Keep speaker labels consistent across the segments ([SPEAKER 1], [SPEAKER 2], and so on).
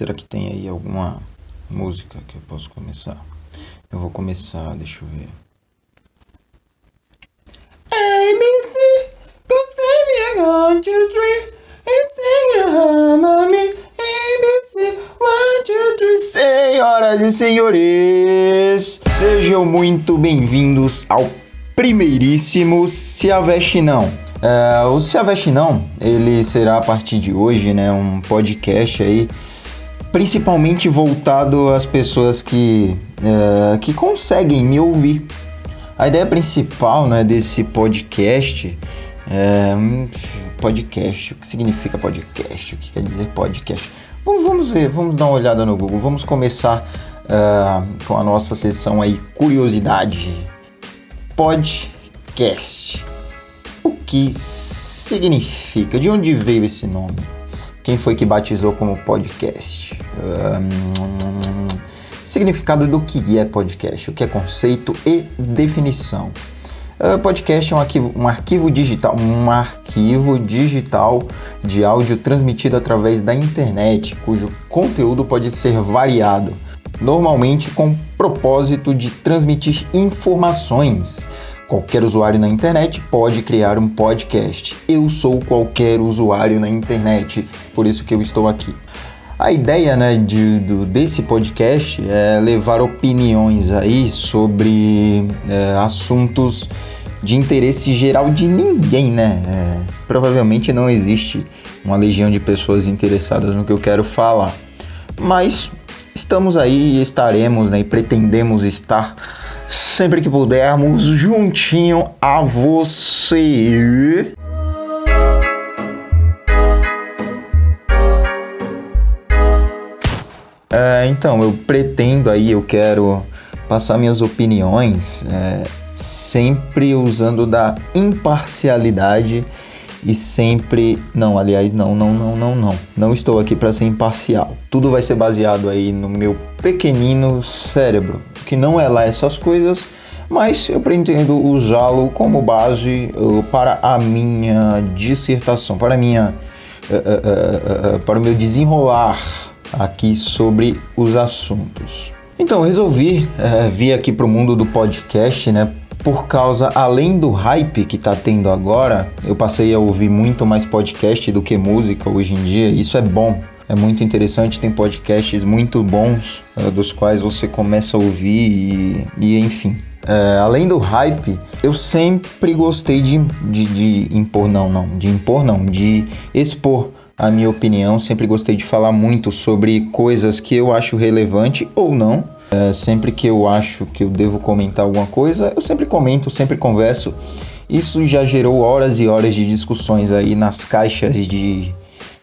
[SPEAKER 1] Será que tem aí alguma música que eu posso começar? Eu vou começar, deixa eu ver.
[SPEAKER 2] ABC, go save one, two, three, and sing your harmony. ABC, one, two, three.
[SPEAKER 1] Senhoras e senhores, sejam muito bem-vindos ao primeiríssimo Se Aveste Não. É, o Se Aveste Não, ele será a partir de hoje, né, um podcast aí principalmente voltado às pessoas que, é, que conseguem me ouvir. A ideia principal né, desse podcast é. Podcast, o que significa podcast? O que quer dizer podcast? Bom, vamos ver, vamos dar uma olhada no Google. Vamos começar uh, com a nossa sessão aí, curiosidade. Podcast. O que significa? De onde veio esse nome? Quem foi que batizou como podcast? Um, significado do que é podcast, o que é conceito e definição. Uh, podcast é um arquivo, um arquivo digital, um arquivo digital de áudio transmitido através da internet, cujo conteúdo pode ser variado, normalmente com propósito de transmitir informações Qualquer usuário na internet pode criar um podcast. Eu sou qualquer usuário na internet, por isso que eu estou aqui. A ideia né, de, do, desse podcast é levar opiniões aí sobre é, assuntos de interesse geral de ninguém, né? É, provavelmente não existe uma legião de pessoas interessadas no que eu quero falar, mas estamos aí e estaremos, né, e pretendemos estar sempre que pudermos, juntinho a você. É, então, eu pretendo aí, eu quero passar minhas opiniões é, sempre usando da imparcialidade e sempre. Não, aliás, não, não, não, não, não. Não estou aqui para ser imparcial. Tudo vai ser baseado aí no meu pequenino cérebro, que não é lá essas coisas, mas eu pretendo usá-lo como base uh, para a minha dissertação, para a minha. Uh, uh, para o meu desenrolar aqui sobre os assuntos. Então, resolvi vir aqui para o mundo do podcast, né? Por causa, além do hype que tá tendo agora, eu passei a ouvir muito mais podcast do que música hoje em dia. Isso é bom, é muito interessante. Tem podcasts muito bons, uh, dos quais você começa a ouvir e, e enfim. É, além do hype, eu sempre gostei de, de, de impor, não, não, de impor, não, de expor a minha opinião. Sempre gostei de falar muito sobre coisas que eu acho relevante ou não é, sempre que eu acho que eu devo comentar alguma coisa, eu sempre comento, sempre converso. Isso já gerou horas e horas de discussões aí nas caixas de,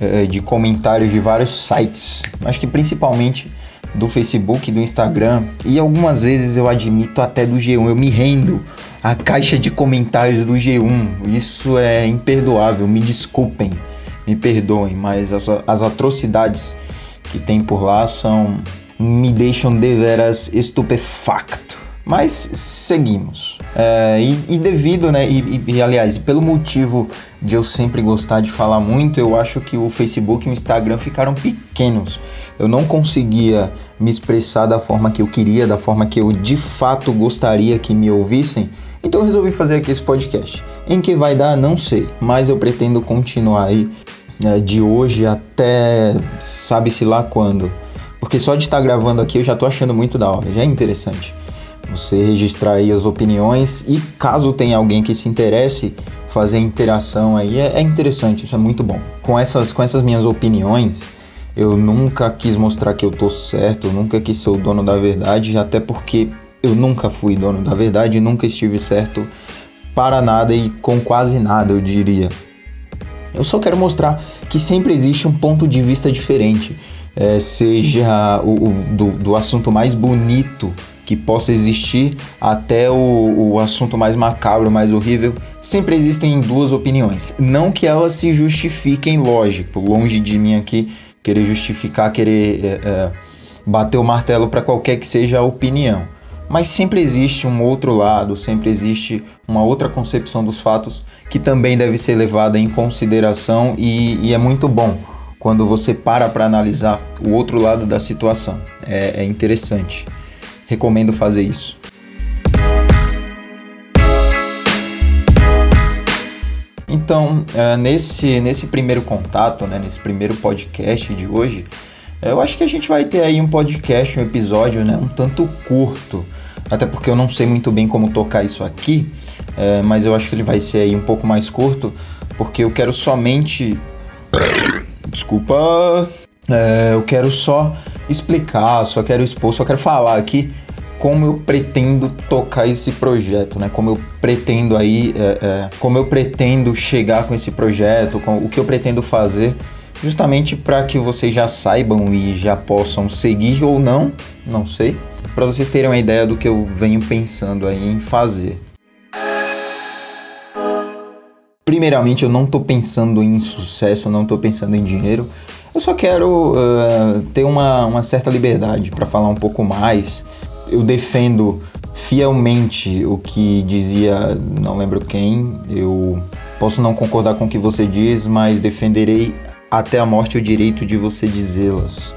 [SPEAKER 1] é, de comentários de vários sites. Acho que principalmente do Facebook, do Instagram e algumas vezes eu admito até do G1. Eu me rendo à caixa de comentários do G1. Isso é imperdoável. Me desculpem, me perdoem, mas as, as atrocidades que tem por lá são me deixam deveras estupefacto. Mas seguimos. É, e, e, devido, né? E, e, aliás, pelo motivo de eu sempre gostar de falar muito, eu acho que o Facebook e o Instagram ficaram pequenos. Eu não conseguia me expressar da forma que eu queria, da forma que eu de fato gostaria que me ouvissem. Então eu resolvi fazer aqui esse podcast. Em que vai dar, não sei, mas eu pretendo continuar aí né, de hoje até sabe-se lá quando. Porque só de estar gravando aqui eu já tô achando muito da hora, já é interessante. Você registrar aí as opiniões e caso tenha alguém que se interesse, fazer interação aí é, é interessante, isso é muito bom. Com essas, com essas minhas opiniões, eu nunca quis mostrar que eu tô certo, nunca quis ser o dono da verdade, até porque eu nunca fui dono da verdade, nunca estive certo para nada e com quase nada, eu diria. Eu só quero mostrar que sempre existe um ponto de vista diferente é, seja o, o do, do, assunto mais bonito que possa existir até o, o assunto mais macabro, mais horrível, sempre existem duas opiniões. Não que elas se justifiquem, lógico, longe de mim aqui querer justificar, querer é, é, bater o martelo para qualquer que seja a opinião. Mas sempre existe um outro lado, sempre existe uma outra concepção dos fatos que também deve ser levada em consideração e, e é muito bom quando você para para analisar o outro lado da situação. É, é interessante. Recomendo fazer isso. Então, é, nesse, nesse primeiro contato, né, nesse primeiro podcast de hoje, é, eu acho que a gente vai ter aí um podcast, um episódio né, um tanto curto, até porque eu não sei muito bem como tocar isso aqui, é, mas eu acho que ele vai ser aí um pouco mais curto, porque eu quero somente. Desculpa. É, eu quero só explicar, só quero expor, só quero falar aqui como eu pretendo tocar esse projeto, né? Como eu pretendo aí, é, é, como eu pretendo chegar com esse projeto, com, o que eu pretendo fazer, justamente para que vocês já saibam e já possam seguir ou não, não sei, para vocês terem uma ideia do que eu venho pensando aí em fazer. Primeiramente, eu não estou pensando em sucesso, eu não estou pensando em dinheiro. Eu só quero uh, ter uma, uma certa liberdade para falar um pouco mais. Eu defendo fielmente o que dizia, não lembro quem, eu posso não concordar com o que você diz, mas defenderei até a morte o direito de você dizê-las.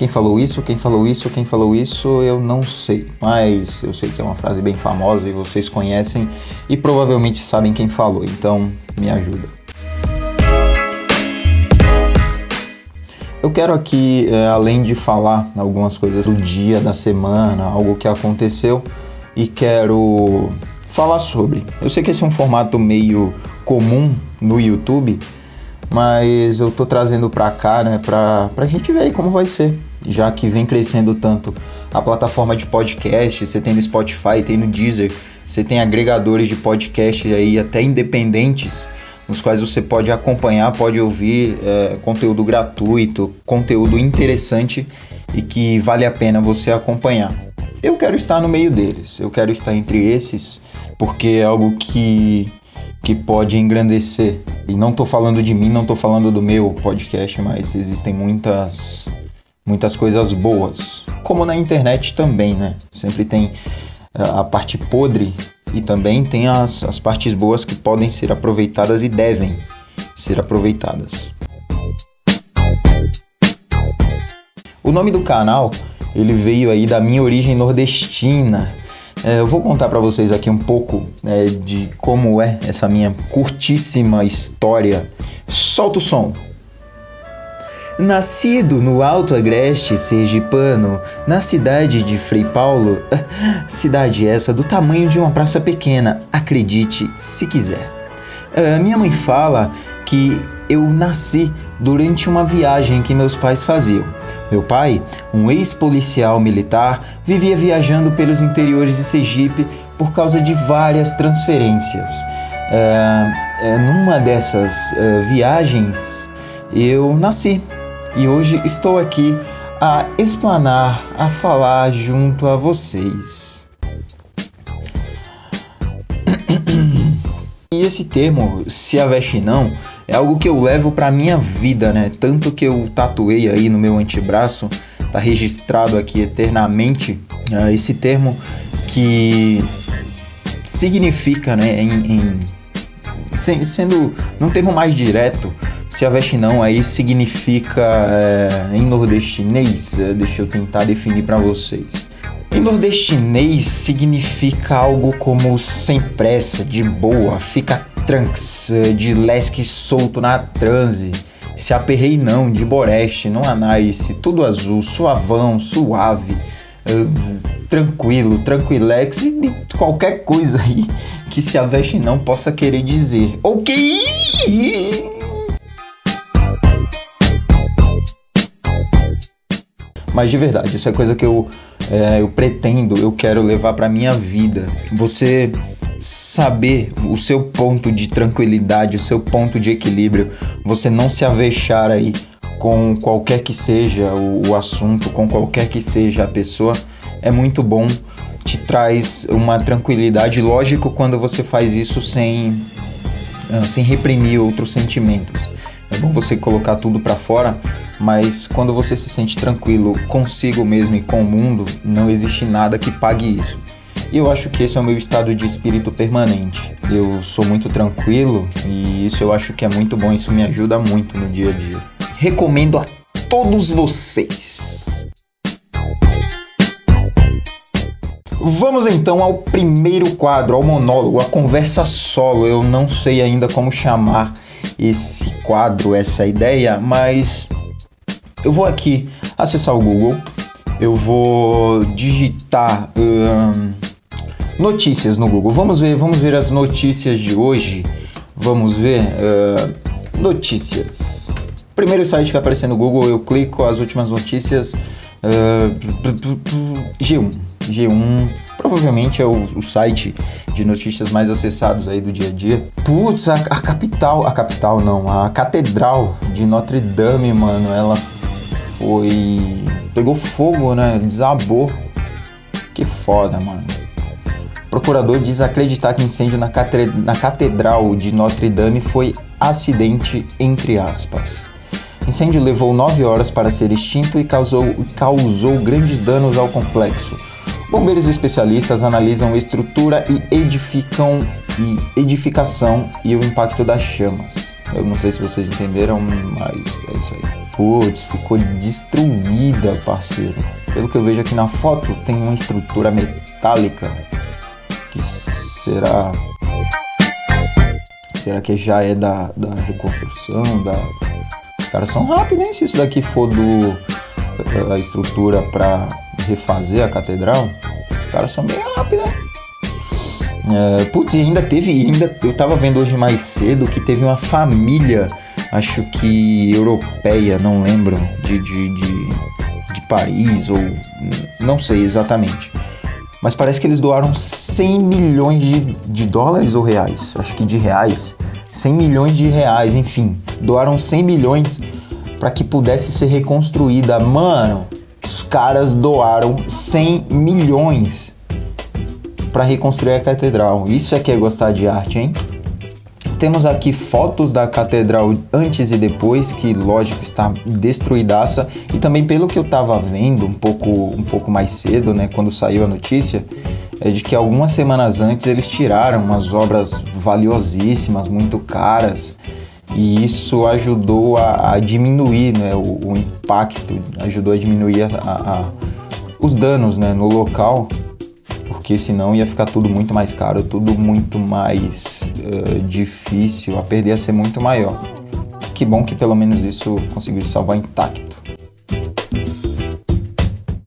[SPEAKER 1] Quem falou isso, quem falou isso, quem falou isso, eu não sei. Mas eu sei que é uma frase bem famosa e vocês conhecem e provavelmente sabem quem falou, então me ajuda. Eu quero aqui, é, além de falar algumas coisas do dia, da semana, algo que aconteceu, e quero falar sobre. Eu sei que esse é um formato meio comum no YouTube, mas eu tô trazendo pra cá, né, pra, pra gente ver como vai ser já que vem crescendo tanto a plataforma de podcast, você tem no Spotify, tem no Deezer, você tem agregadores de podcast aí até independentes, nos quais você pode acompanhar, pode ouvir é, conteúdo gratuito, conteúdo interessante e que vale a pena você acompanhar. Eu quero estar no meio deles, eu quero estar entre esses, porque é algo que, que pode engrandecer. E não estou falando de mim, não estou falando do meu podcast, mas existem muitas muitas coisas boas. Como na internet também, né? Sempre tem eh, a parte podre e também tem as, as partes boas que podem ser aproveitadas e devem ser aproveitadas. O nome do canal ele veio aí da minha origem nordestina. É, eu vou contar para vocês aqui um pouco é, de como é essa minha curtíssima história. Solta o som! Nascido no Alto Agreste Sergipano, na cidade de Frei Paulo, cidade essa do tamanho de uma praça pequena, acredite se quiser. Uh, minha mãe fala que eu nasci durante uma viagem que meus pais faziam. Meu pai, um ex-policial militar, vivia viajando pelos interiores de Sergipe por causa de várias transferências. Uh, numa dessas uh, viagens, eu nasci e hoje estou aqui a explanar, a falar junto a vocês. E esse termo, se aveste não, é algo que eu levo para minha vida, né? Tanto que eu tatuei aí no meu antebraço, tá registrado aqui eternamente uh, esse termo que significa, né, em, em sendo num termo mais direto, se a não aí significa é, em nordestinês, é, deixa eu tentar definir para vocês. Em nordestinês significa algo como sem pressa, de boa, fica tranks, é, de lesque solto na transe. Se aperrei não, de boreste, não nice, tudo azul, suavão, suave, uh, tranquilo, tranquilex e qualquer coisa aí que se a não possa querer dizer. Ok! Mas de verdade, isso é coisa que eu, é, eu pretendo, eu quero levar para minha vida. Você saber o seu ponto de tranquilidade, o seu ponto de equilíbrio, você não se avexar aí com qualquer que seja o, o assunto, com qualquer que seja a pessoa, é muito bom, te traz uma tranquilidade. Lógico, quando você faz isso sem, ah, sem reprimir outros sentimentos. É bom você colocar tudo para fora, mas quando você se sente tranquilo consigo mesmo e com o mundo, não existe nada que pague isso. E eu acho que esse é o meu estado de espírito permanente. Eu sou muito tranquilo e isso eu acho que é muito bom, isso me ajuda muito no dia a dia. recomendo a todos vocês. Vamos então ao primeiro quadro, ao monólogo, a conversa solo. Eu não sei ainda como chamar esse quadro, essa ideia, mas eu vou aqui acessar o Google, eu vou digitar hum, notícias no Google. Vamos ver, vamos ver as notícias de hoje. Vamos ver uh, notícias. Primeiro site que aparecer no Google, eu clico as últimas notícias. Uh, G1. G1 provavelmente é o, o, site de notícias mais acessados aí do dia a dia. Putz, a, a capital, a capital não, a catedral de Notre Dame, mano, ela foi. pegou fogo, né? Desabou. Que foda, mano. Procurador diz acreditar que incêndio na, na catedral de Notre Dame foi acidente, entre aspas. Incêndio levou nove horas para ser extinto e causou, causou grandes danos ao complexo. Bombeiros especialistas analisam estrutura e edificam e edificação e o impacto das chamas. Eu não sei se vocês entenderam, mas é isso aí. Putz, ficou destruída, parceiro. Pelo que eu vejo aqui na foto, tem uma estrutura metálica será. Será que já é da, da reconstrução? Da... Os caras são rápidos, hein? Se isso daqui for do a estrutura para refazer a catedral, os caras são bem rápidos, né? É, putz, ainda teve, ainda eu tava vendo hoje mais cedo que teve uma família, acho que europeia, não lembro, de, de, de, de Paris ou não sei exatamente. Mas parece que eles doaram 100 milhões de, de dólares ou reais, acho que de reais, 100 milhões de reais, enfim, doaram 100 milhões para que pudesse ser reconstruída. Mano, os caras doaram 100 milhões para reconstruir a catedral. Isso é que é gostar de arte, hein? Temos aqui fotos da catedral antes e depois, que lógico está destruidaça. E também pelo que eu estava vendo um pouco, um pouco mais cedo, né, quando saiu a notícia, é de que algumas semanas antes eles tiraram umas obras valiosíssimas, muito caras, e isso ajudou a, a diminuir né, o, o, impacto, ajudou a diminuir a, a, os danos né, no local porque senão ia ficar tudo muito mais caro, tudo muito mais uh, difícil, a perder a ser muito maior. Que bom que pelo menos isso conseguiu salvar intacto.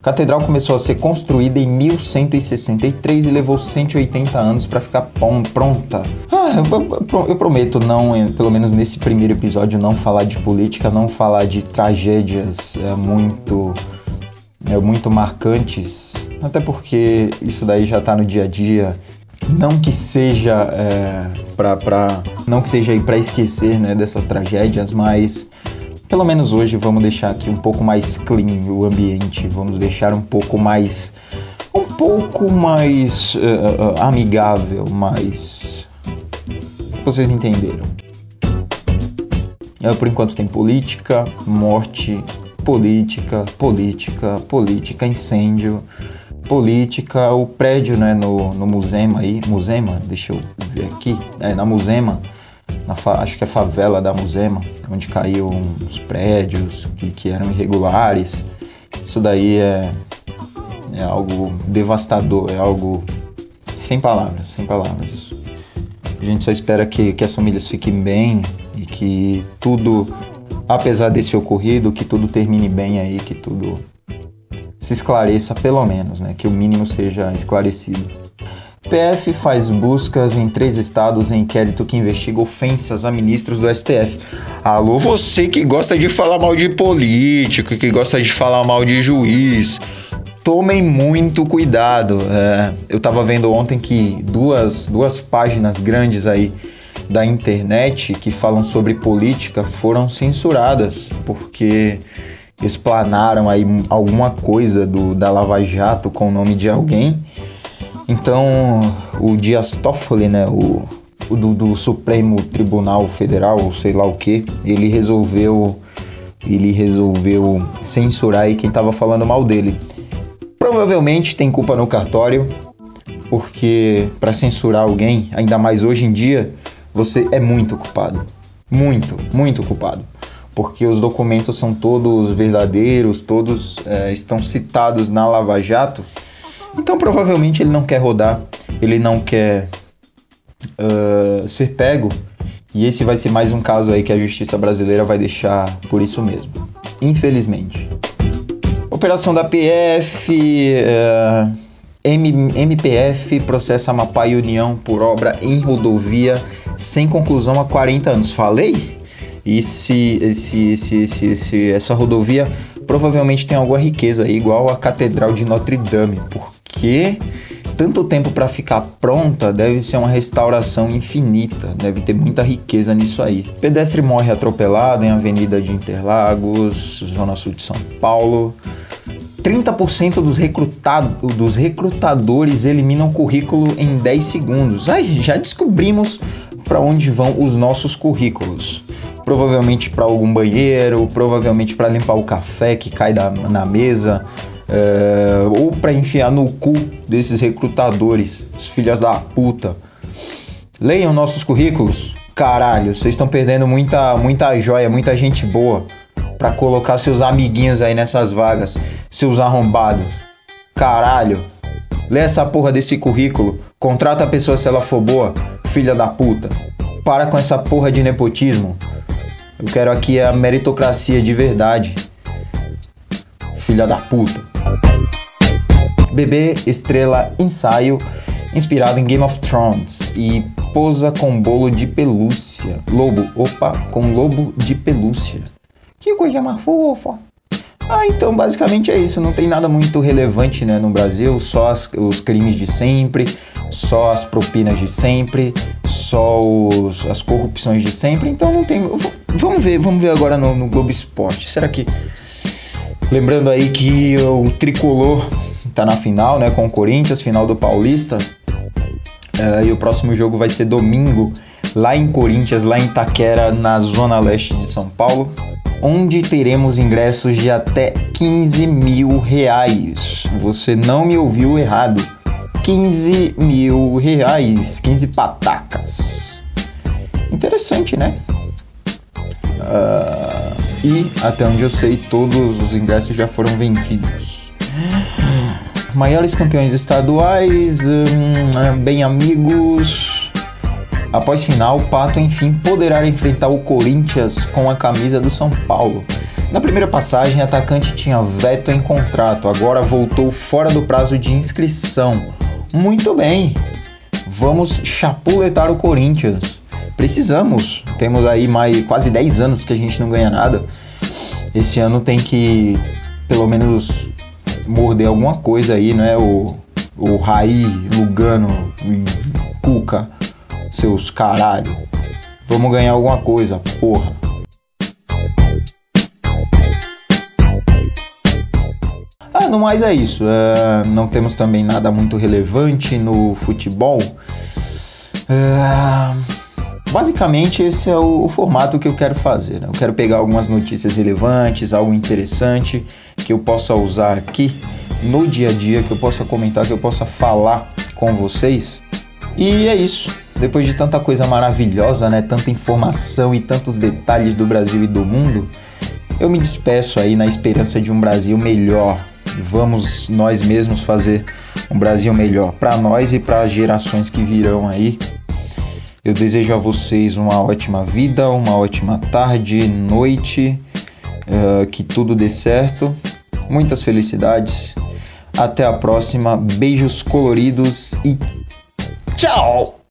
[SPEAKER 1] A catedral começou a ser construída em 1163 e levou 180 anos para ficar pronta. Ah, eu, eu, prometo não, pelo menos nesse primeiro episódio, não falar de política, não falar de tragédias é, muito, é, muito marcantes até porque isso daí já tá no dia a dia. Não que seja é, pra, não que seja para esquecer né, dessas tragédias, mas pelo menos hoje vamos deixar aqui um pouco mais clean o ambiente, vamos deixar um pouco mais um pouco mais uh, uh, amigável, mais vocês entenderam. por enquanto tem política, morte, política, política, política, incêndio, política, o prédio né, no, no Musema aí, Musema, deixa eu ver aqui, é, na Musema, na acho que é a favela da Musema, onde caiu uns prédios que, que eram irregulares. Isso daí é, é algo devastador, é algo sem palavras, sem palavras. A gente só espera que, que as famílias fiquem bem e que tudo, apesar desse ocorrido, que tudo termine bem aí, que tudo se esclareça pelo menos, né? Que o mínimo seja esclarecido. PF faz buscas em três estados em inquérito que investiga ofensas a ministros do STF. Alô, você que gosta de falar mal de político, que gosta de falar mal de juiz, tomem muito cuidado. É, eu tava vendo ontem que duas, duas páginas grandes aí da internet que falam sobre política foram censuradas, porque explanaram aí alguma coisa do, da Lava Jato com o nome de alguém. Então, o Dias Toffoli, né, o, o do, do, Supremo Tribunal Federal, sei lá o que, ele resolveu ele resolveu censurar aí quem estava falando mal dele. Provavelmente tem culpa no cartório, porque para censurar alguém, ainda mais hoje em dia, você é muito culpado. Muito, muito culpado. Porque os documentos são todos verdadeiros, todos é, estão citados na Lava Jato. Então provavelmente ele não quer rodar, ele não quer uh, ser pego. E esse vai ser mais um caso aí que a justiça brasileira vai deixar por isso mesmo. Infelizmente. Operação da PF. Uh, MPF processa Amapá e União por obra em rodovia sem conclusão há 40 anos. Falei? E se, se, se, se, se essa rodovia provavelmente tem alguma riqueza aí, igual a Catedral de Notre Dame, porque tanto tempo para ficar pronta deve ser uma restauração infinita, deve ter muita riqueza nisso aí. Pedestre morre atropelado em Avenida de Interlagos, Zona Sul de São Paulo. 30% dos, recrutado, dos recrutadores eliminam currículo em 10 segundos. Ai, já descobrimos para onde vão os nossos currículos provavelmente para algum banheiro, provavelmente para limpar o café que cai da, na mesa, é, ou para enfiar no cu desses recrutadores, os filhas da puta. Leiam nossos currículos. Caralho, vocês estão perdendo muita, muita joia, muita gente boa para colocar seus amiguinhos aí nessas vagas, seus arrombados. Caralho. Lê essa porra desse currículo, contrata a pessoa se ela for boa, filha da puta. Para com essa porra de nepotismo. Eu quero aqui a meritocracia de verdade. Filha da puta. Bebê Estrela Ensaio, inspirado em Game of Thrones. E posa com bolo de pelúcia. Lobo, opa, com lobo de pelúcia. Que coisa mais fofa. Ah, então basicamente é isso. Não tem nada muito relevante né, no Brasil, só as, os crimes de sempre, só as propinas de sempre, só os, as corrupções de sempre. Então não tem. Vamos ver, vamos ver agora no, no Globo Esporte. Será que. Lembrando aí que o tricolor tá na final, né? Com o Corinthians, final do Paulista. Uh, e o próximo jogo vai ser domingo, lá em Corinthians, lá em Taquera, na zona leste de São Paulo onde teremos ingressos de até 15 mil reais. Você não me ouviu errado. 15 mil reais, 15 patacas. Interessante, né? Uh, e até onde eu sei, todos os ingressos já foram vendidos. Maiores campeões estaduais, hum, bem amigos, Após final, o Pato enfim poderá enfrentar o Corinthians com a camisa do São Paulo. Na primeira passagem, atacante tinha veto em contrato, agora voltou fora do prazo de inscrição. Muito bem, vamos chapuletar o Corinthians. Precisamos, temos aí mais quase 10 anos que a gente não ganha nada. Esse ano tem que pelo menos morder alguma coisa aí, né? O, o Raí, Lugano, Cuca seus caralho. Vamos ganhar alguma coisa, porra. Ah, no mais é isso. É, não temos também nada muito relevante no futebol. É, basicamente, esse é o, o, formato que eu quero fazer. Né? Eu quero pegar algumas notícias relevantes, algo interessante que eu possa usar aqui no dia a dia, que eu possa comentar, que eu possa falar com vocês. E é isso. Depois de tanta coisa maravilhosa, né, tanta informação e tantos detalhes do Brasil e do mundo, eu me despeço aí na esperança de um Brasil melhor. Vamos nós mesmos fazer um Brasil melhor para nós e para as gerações que virão aí. Eu desejo a vocês uma ótima vida, uma ótima tarde, noite, uh, que tudo dê certo. Muitas felicidades. Até a próxima. Beijos coloridos e tchau!